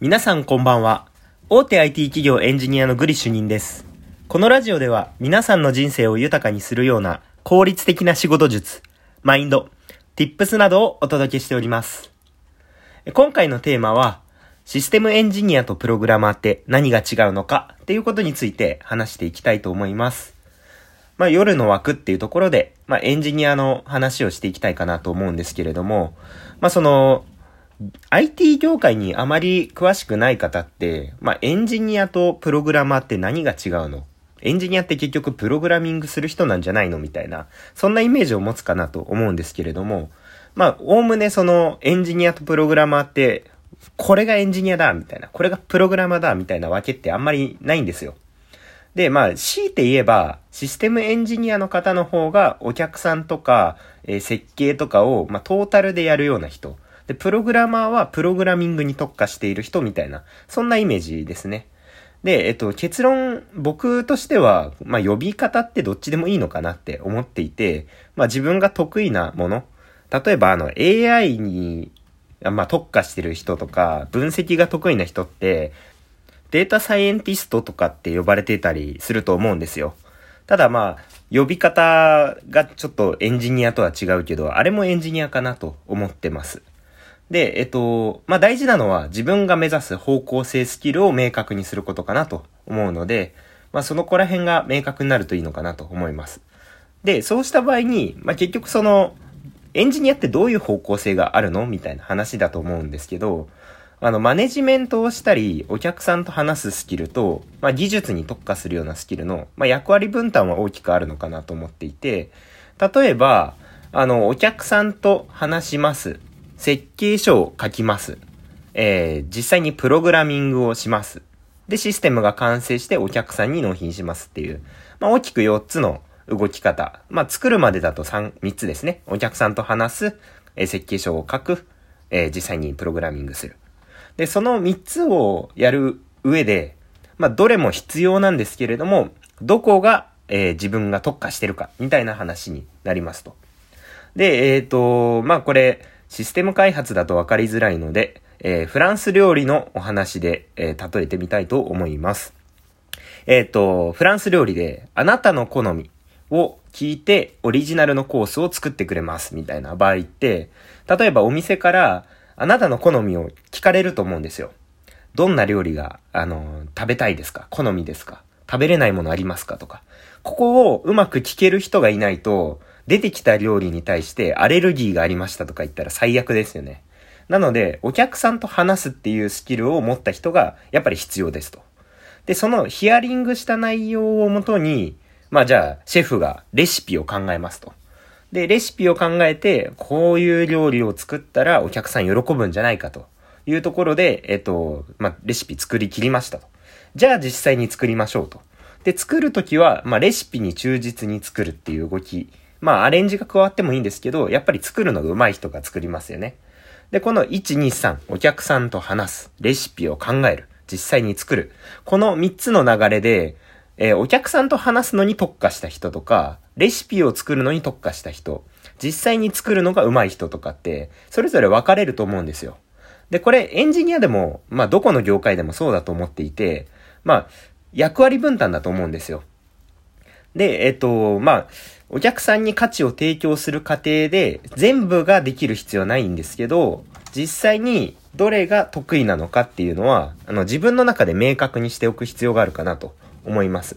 皆さんこんばんは。大手 IT 企業エンジニアのグリ主任です。このラジオでは皆さんの人生を豊かにするような効率的な仕事術、マインド、tips などをお届けしております。今回のテーマは、システムエンジニアとプログラマーって何が違うのかっていうことについて話していきたいと思います。まあ夜の枠っていうところで、まあエンジニアの話をしていきたいかなと思うんですけれども、まあその、IT 業界にあまり詳しくない方って、まあ、エンジニアとプログラマーって何が違うの？エンジニアって結局プログラミングする人なんじゃないの？みたいな、そんなイメージを持つかなと思うんですけれども、まあ、おおむねそのエンジニアとプログラマーって、これがエンジニアだみたいな、これがプログラマーだみたいなわけってあんまりないんですよ。で、まあ、強いて言えば、システムエンジニアの方の方が、お客さんとか、えー設計とかを、まあ、トータルでやるような人。で、プログラマーはプログラミングに特化している人みたいな、そんなイメージですね。で、えっと、結論、僕としては、まあ、呼び方ってどっちでもいいのかなって思っていて、まあ、自分が得意なもの。例えば、あの、AI に、まあ、特化してる人とか、分析が得意な人って、データサイエンティストとかって呼ばれてたりすると思うんですよ。ただまあ、呼び方がちょっとエンジニアとは違うけど、あれもエンジニアかなと思ってます。で、えっと、まあ大事なのは自分が目指す方向性スキルを明確にすることかなと思うので、まあその子ら辺が明確になるといいのかなと思います。で、そうした場合に、まあ結局その、エンジニアってどういう方向性があるの？みたいな話だと思うんですけど、あの、マネジメントをしたり、お客さんと話すスキルと、まあ、技術に特化するようなスキルの、まあ、役割分担は大きくあるのかなと思っていて、例えば、あの、お客さんと話します。設計書を書きます。えー、実際にプログラミングをします。で、システムが完成してお客さんに納品しますっていう、まあ、大きく4つの動き方。まあ、作るまでだと3、3つですね。お客さんと話す、えー設計書を書く、えー実際にプログラミングする。で、その3つをやる上で、まあ、どれも必要なんですけれども、どこが、えー自分が特化してるか、みたいな話になりますと。で、えっ、と、まあ、これ、システム開発だと分かりづらいので、えーフランス料理のお話で、えー例えてみたいと思います。えっ、と、フランス料理で、あなたの好みを聞いて、オリジナルのコースを作ってくれます、みたいな場合って、例えばお店から、あなたの好みを聞かれると思うんですよ。どんな料理が、あの、食べたいですか？好みですか？食べれないものありますか？とか。ここをうまく聞ける人がいないと、出てきた料理に対してアレルギーがありましたとか言ったら最悪ですよね。なので、お客さんと話すっていうスキルを持った人がやっぱり必要ですと。で、そのヒアリングした内容をもとに、まあじゃあ、シェフがレシピを考えますと。で、レシピを考えて、こういう料理を作ったらお客さん喜ぶんじゃないかというところで、えっと、まあ、レシピ作り切りましたと。じゃあ実際に作りましょうと。で、作るときは、まあ、レシピに忠実に作るっていう動き。まあ、アレンジが加わってもいいんですけど、やっぱり作るのが上手い人が作りますよね。で、この1、2、3、お客さんと話す、レシピを考える、実際に作る。この3つの流れで、えーお客さんと話すのに特化した人とか、レシピを作るのに特化した人、実際に作るのが上手い人とかって、それぞれ分かれると思うんですよ。で、これエンジニアでも、まあどこの業界でもそうだと思っていて、まあ役割分担だと思うんですよ。で、えっと、まあ、お客さんに価値を提供する過程で全部ができる必要はないんですけど、実際にどれが得意なのかっていうのは、あの自分の中で明確にしておく必要があるかなと思います。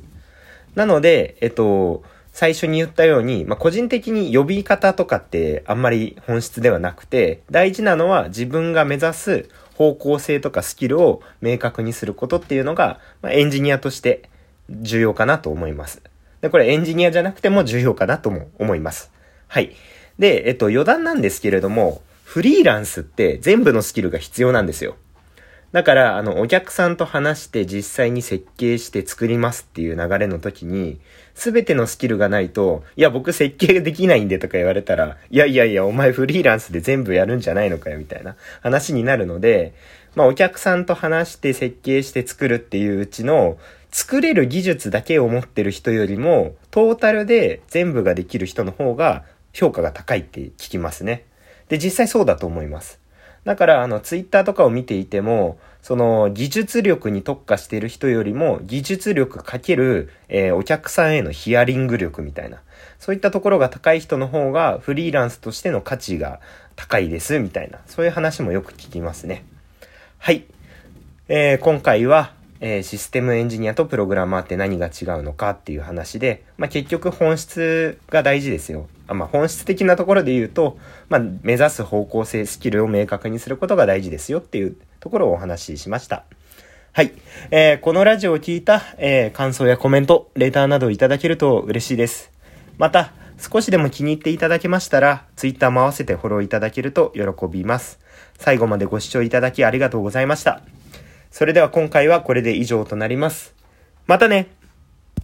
なので、えっと、最初に言ったように、まあ、個人的に呼び方とかってあんまり本質ではなくて、大事なのは自分が目指す方向性とかスキルを明確にすることっていうのが、まあ、エンジニアとして重要かなと思います。で、これエンジニアじゃなくても重要かなとも思います。はい。で、えっと、余談なんですけれども、フリーランスって全部のスキルが必要なんですよ。だから、あの、お客さんと話して実際に設計して作りますっていう流れの時に、すべてのスキルがないと、いや、僕設計できないんでとか言われたら、いやいやいや、お前フリーランスで全部やるんじゃないのかよ、みたいな話になるので、まあ、お客さんと話して設計して作るっていううちの、作れる技術だけを持ってる人よりも、トータルで全部ができる人の方が評価が高いって聞きますね。で、実際そうだと思います。だから、あの、ツイッターとかを見ていても、その技術力に特化している人よりも技術力かける、えー、お客さんへのヒアリング力みたいな、そういったところが高い人の方がフリーランスとしての価値が高いですみたいな、そういう話もよく聞きますね。はい。えー、今回は、えー、システムエンジニアとプログラマーって何が違うのかっていう話で、まあ、結局本質が大事ですよ。あまあ、本質的なところで言うと、まあ、目指す方向性、スキルを明確にすることが大事ですよっていうところをお話ししました。はい。えー、このラジオを聞いた、えー、感想やコメント、レターなどいただけると嬉しいです。また、少しでも気に入っていただけましたら、Twitter も合わせてフォローいただけると喜びます。最後までご視聴いただきありがとうございました。それでは今回はこれで以上となります。またね